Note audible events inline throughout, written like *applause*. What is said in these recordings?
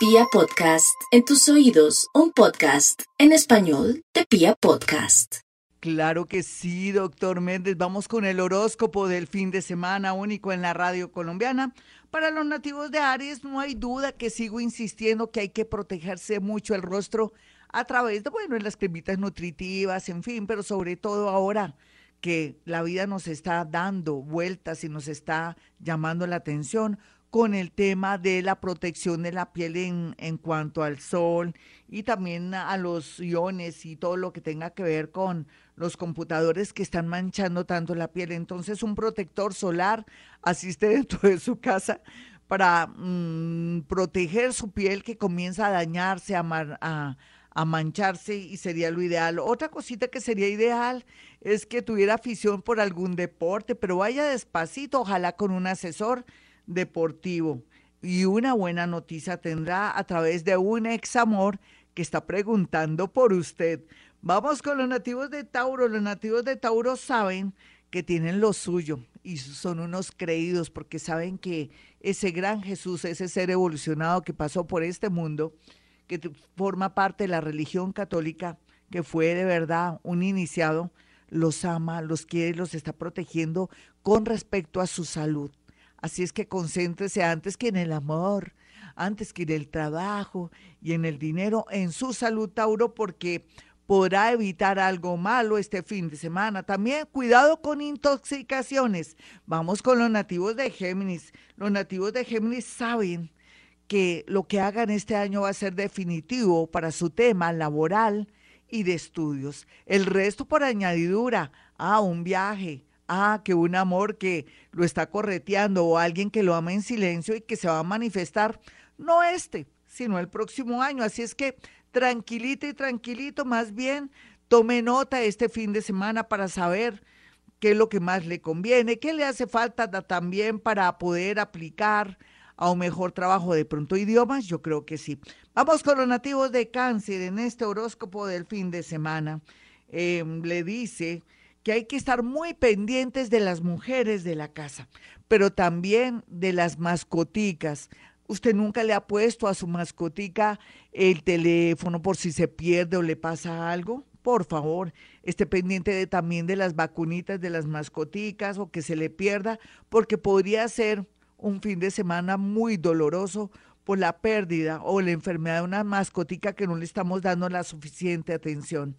Pia Podcast, en tus oídos, un podcast en español de Pia Podcast. Claro que sí, doctor Méndez. Vamos con el horóscopo del fin de semana único en la radio colombiana. Para los nativos de Aries, no hay duda que sigo insistiendo que hay que protegerse mucho el rostro a través de, bueno, las cremitas nutritivas, en fin, pero sobre todo ahora que la vida nos está dando vueltas y nos está llamando la atención con el tema de la protección de la piel en, en, cuanto al sol y también a los iones y todo lo que tenga que ver con los computadores que están manchando tanto la piel. Entonces un protector solar asiste *laughs* dentro de su casa para mmm, proteger su piel que comienza a dañarse, a, a, a mancharse y sería lo ideal. Otra cosita que sería ideal es que tuviera afición por algún deporte, pero vaya despacito, ojalá con un asesor deportivo. Y una buena noticia tendrá a través de un ex amor que está preguntando por usted. Vamos con los nativos de Tauro. Los nativos de Tauro saben que tienen lo suyo y son unos creídos porque saben que ese gran Jesús, ese ser evolucionado que pasó por este mundo, que forma parte de la religión católica, que fue de verdad un iniciado, los ama, los quiere, los está protegiendo con respecto a su salud. Así es que concéntrese antes que en el amor, antes que en el trabajo y en el dinero, en su salud, Tauro, porque podrá evitar algo malo este fin de semana. También cuidado con intoxicaciones. Vamos con los nativos de Géminis. Los nativos de Géminis saben que lo que hagan este año va a ser definitivo para su tema laboral y de estudios. El resto por añadidura, a ah, un viaje, ah, que un amor que lo está correteando o alguien que lo ama en silencio y que se va a manifestar, no este, sino el próximo año. Así es que tranquilito y tranquilito, más bien tome nota este fin de semana para saber qué es lo que más le conviene, qué le hace falta también para poder aplicar a un mejor trabajo de pronto idiomas, yo creo que sí. Vamos con los nativos de cáncer en este horóscopo del fin de semana. Eh, le dice que hay que estar muy pendientes de las mujeres de la casa, pero también de las mascoticas. ¿Usted nunca le ha puesto a su mascotica el teléfono por si se pierde o le pasa algo? Por favor, esté pendiente de, también de las vacunitas de las mascoticas o que se le pierda, porque podría ser un fin de semana muy doloroso por la pérdida o la enfermedad de una mascotica que no le estamos dando la suficiente atención.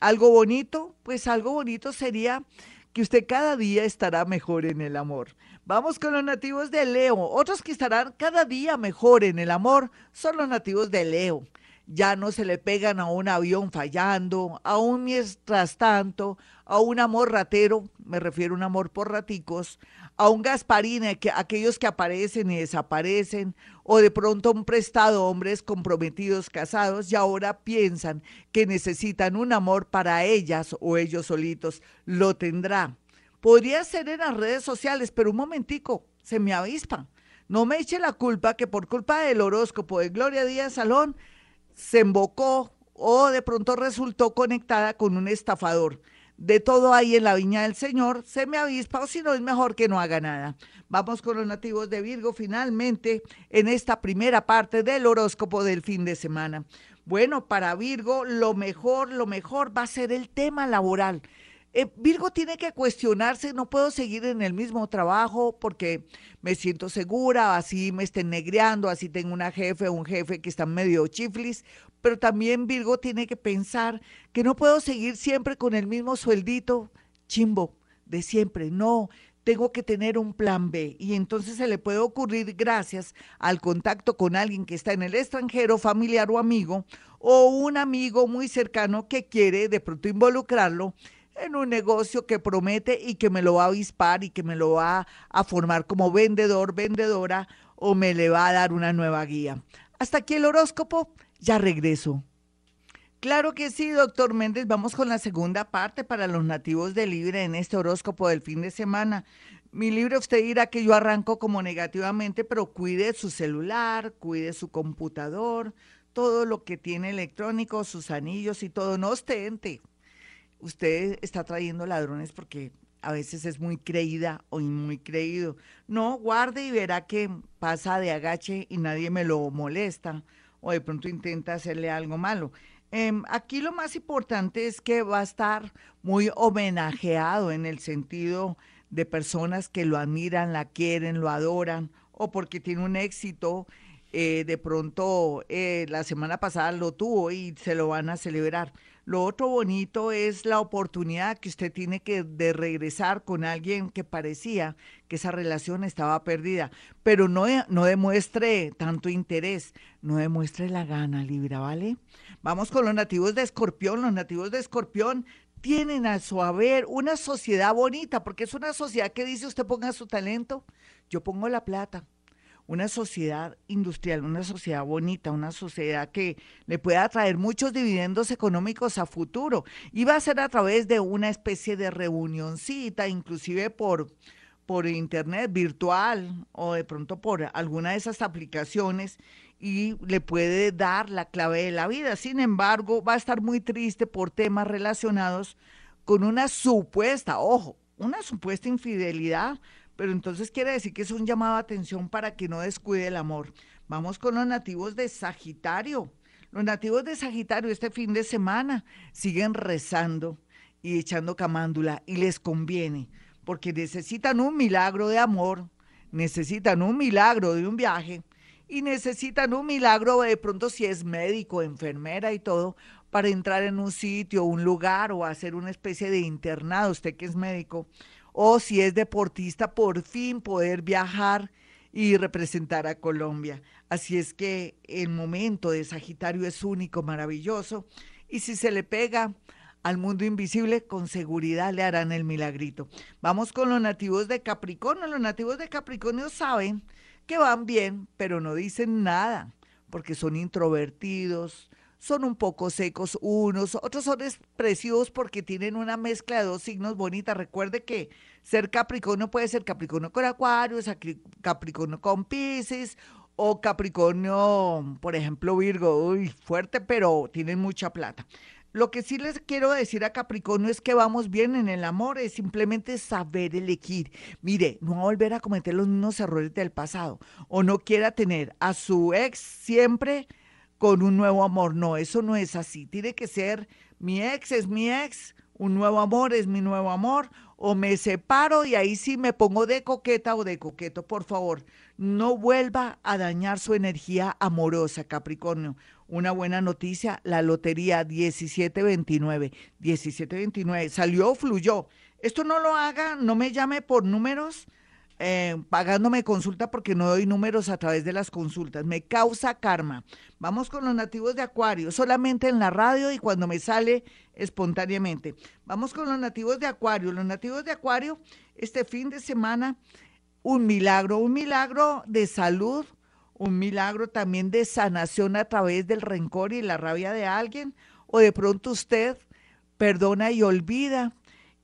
Algo bonito, pues algo bonito sería que usted cada día estará mejor en el amor. Vamos con los nativos de Leo. Otros que estarán cada día mejor en el amor son los nativos de Leo. Ya no se le pegan a un avión fallando, a un mientras tanto, a un amor ratero, me refiero a un amor por raticos, a un Gasparina, que, aquellos que aparecen y desaparecen, o de pronto un prestado, hombres comprometidos, casados, y ahora piensan que necesitan un amor para ellas o ellos solitos. Lo tendrá. Podría ser en las redes sociales, pero un momentico, se me avispa. No me eche la culpa que por culpa del horóscopo de Gloria Díaz Salón se embocó o de pronto resultó conectada con un estafador de todo ahí en la viña del Señor, se me avispa o si no es mejor que no haga nada. Vamos con los nativos de Virgo finalmente en esta primera parte del horóscopo del fin de semana. Bueno, para Virgo lo mejor, lo mejor va a ser el tema laboral. Eh, Virgo tiene que cuestionarse, no puedo seguir en el mismo trabajo porque me siento segura, así me estén negreando, así tengo una jefe o un jefe que están medio chiflis, pero también Virgo tiene que pensar que no puedo seguir siempre con el mismo sueldito chimbo de siempre, no, tengo que tener un plan B. Y entonces se le puede ocurrir gracias al contacto con alguien que está en el extranjero, familiar o amigo, o un amigo muy cercano que quiere de pronto involucrarlo en un negocio que promete y que me lo va a avispar y que me lo va a formar como vendedor, vendedora o me le va a dar una nueva guía. Hasta aquí el horóscopo, ya regreso. Claro que sí, doctor Méndez. Vamos con la segunda parte para los nativos de Libre en este horóscopo del fin de semana. Mi libro usted dirá que yo arranco como negativamente, pero cuide su celular, cuide su computador, todo lo que tiene electrónico, sus anillos y todo. No ostente usted está trayendo ladrones porque a veces es muy creída o muy creído. No, guarde y verá que pasa de agache y nadie me lo molesta o de pronto intenta hacerle algo malo. Em, aquí lo más importante es que va a estar muy homenajeado en el sentido de personas que lo admiran, la quieren, lo adoran, o porque tiene un éxito. Eh, de pronto eh, la semana pasada lo tuvo y se lo van a celebrar. Lo otro bonito es la oportunidad que usted tiene que de regresar con alguien que parecía que esa relación estaba perdida, pero no, no demuestre tanto interés, no demuestre la gana, Libra, ¿vale? Vamos con los nativos de Escorpión. Los nativos de Escorpión tienen a su haber una sociedad bonita, porque es una sociedad que dice usted ponga su talento, yo pongo la plata. Una sociedad industrial, una sociedad bonita, una sociedad que le pueda traer muchos dividendos económicos a futuro. Y va a ser a través de una especie de reunioncita, inclusive por, por internet virtual o de pronto por alguna de esas aplicaciones y le puede dar la clave de la vida. Sin embargo, va a estar muy triste por temas relacionados con una supuesta, ojo, una supuesta infidelidad, pero entonces quiere decir que es un llamado a atención para que no descuide el amor. Vamos con los nativos de Sagitario. Los nativos de Sagitario este fin de semana siguen rezando y echando camándula y les conviene porque necesitan un milagro de amor, necesitan un milagro de un viaje y necesitan un milagro de pronto si es médico, enfermera y todo, para entrar en un sitio, un lugar o hacer una especie de internado, usted que es médico, o si es deportista, por fin poder viajar y representar a Colombia. Así es que el momento de Sagitario es único, maravilloso, y si se le pega al mundo invisible, con seguridad le harán el milagrito. Vamos con los nativos de Capricornio. Los nativos de Capricornio saben que van bien, pero no dicen nada, porque son introvertidos, son un poco secos unos, otros son expresivos porque tienen una mezcla de dos signos bonitas. Recuerde que ser Capricornio puede ser Capricornio con Acuario, Capricornio con Pisces o Capricornio, por ejemplo, Virgo, uy, fuerte, pero tienen mucha plata. Lo que sí les quiero decir a Capricornio es que vamos bien en el amor, es simplemente saber elegir. Mire, no volver a cometer los mismos errores del pasado o no quiera tener a su ex siempre con un nuevo amor. No, eso no es así. Tiene que ser mi ex es mi ex, un nuevo amor es mi nuevo amor, o me separo y ahí sí me pongo de coqueta o de coqueto. Por favor, no vuelva a dañar su energía amorosa, Capricornio una buena noticia, la lotería 1729. 1729 salió, fluyó. Esto no lo haga, no me llame por números eh, pagándome consulta porque no doy números a través de las consultas. Me causa karma. Vamos con los nativos de Acuario, solamente en la radio y cuando me sale espontáneamente. Vamos con los nativos de Acuario. Los nativos de Acuario, este fin de semana, un milagro, un milagro de salud, un milagro también de sanación a través del rencor y la rabia de alguien, o de pronto usted perdona y olvida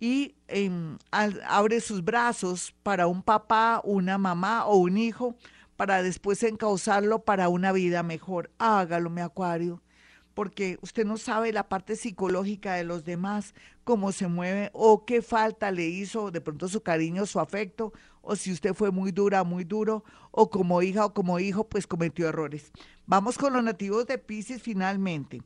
y em, abre sus brazos para un papá, una mamá o un hijo, para después encauzarlo para una vida mejor. Hágalo, mi acuario porque usted no sabe la parte psicológica de los demás, cómo se mueve o qué falta le hizo, de pronto su cariño, su afecto, o si usted fue muy dura, muy duro, o como hija o como hijo, pues cometió errores. Vamos con los nativos de Pisces finalmente.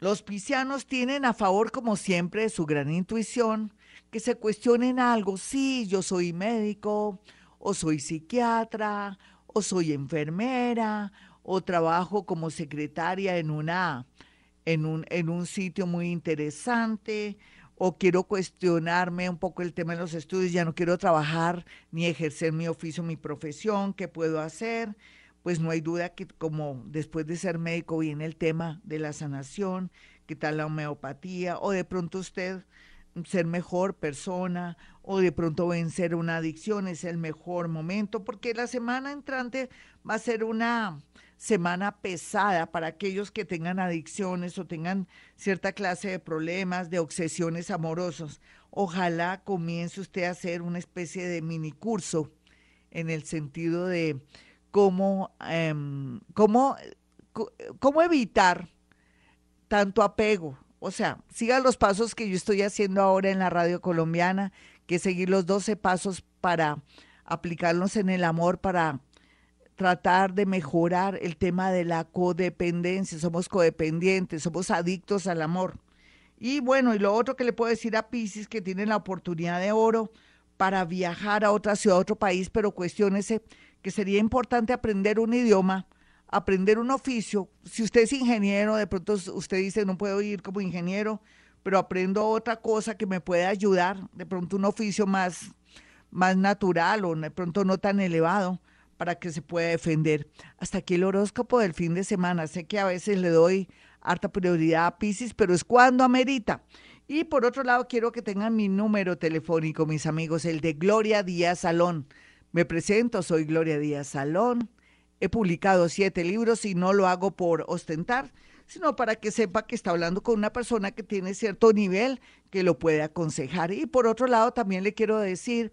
Los piscianos tienen a favor, como siempre, su gran intuición, que se cuestionen algo. Sí, yo soy médico, o soy psiquiatra, o soy enfermera, o trabajo como secretaria en una en un, en un sitio muy interesante o quiero cuestionarme un poco el tema de los estudios, ya no quiero trabajar ni ejercer mi oficio, mi profesión, ¿qué puedo hacer? Pues no hay duda que como después de ser médico viene el tema de la sanación, qué tal la homeopatía, o de pronto usted ser mejor persona o de pronto vencer una adicción es el mejor momento, porque la semana entrante va a ser una semana pesada para aquellos que tengan adicciones o tengan cierta clase de problemas, de obsesiones amorosos. Ojalá comience usted a hacer una especie de mini curso en el sentido de cómo, em, cómo, cómo evitar tanto apego O sea, siga los pasos que yo estoy haciendo ahora en la radio colombiana, que seguir los 12 pasos para aplicarlos en el amor, para tratar de mejorar el tema de la codependencia. Somos codependientes, somos adictos al amor. Y bueno, y lo otro que le puedo decir a Pisces, que tiene la oportunidad de oro para viajar a otra ciudad, a otro país, pero cuestiónese que sería importante aprender un idioma, aprender un oficio. Si usted es ingeniero, de pronto usted dice, no puedo ir como ingeniero, pero aprendo otra cosa que me pueda ayudar, de pronto un oficio más, más natural o de pronto no tan elevado para que se pueda defender. Hasta aquí el horóscopo del fin de semana. Sé que a veces le doy harta prioridad a Pisces, pero es cuando amerita. Y por otro lado, quiero que tengan mi número telefónico, mis amigos, el de Gloria Díaz Salón. Me presento, soy Gloria Díaz Salón. He publicado siete libros y no lo hago por ostentar, sino para que sepa que está hablando con una persona que tiene cierto nivel que lo puede aconsejar. Y por otro lado, también le quiero decir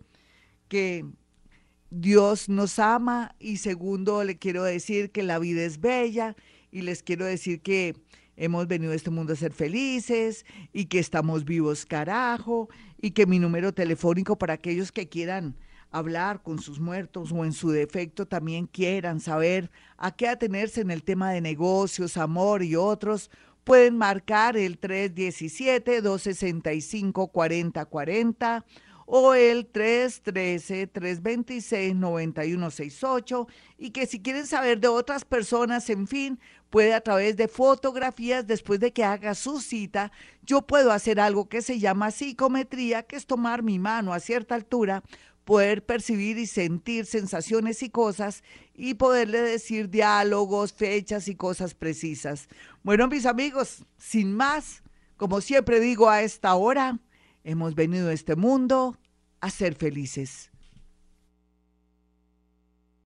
que Dios nos ama y segundo, le quiero decir que la vida es bella y les quiero decir que hemos venido a este mundo a ser felices y que estamos vivos carajo y que mi número telefónico para aquellos que quieran hablar con sus muertos o en su defecto también quieran saber a qué atenerse en el tema de negocios, amor y otros, pueden marcar el 317-265-4040 o el 313-326-9168 y que si quieren saber de otras personas, en fin, puede a través de fotografías, después de que haga su cita, yo puedo hacer algo que se llama psicometría, que es tomar mi mano a cierta altura poder percibir y sentir sensaciones y cosas y poderle decir diálogos, fechas y cosas precisas. Bueno, mis amigos, sin más, como siempre digo a esta hora, hemos venido a este mundo a ser felices.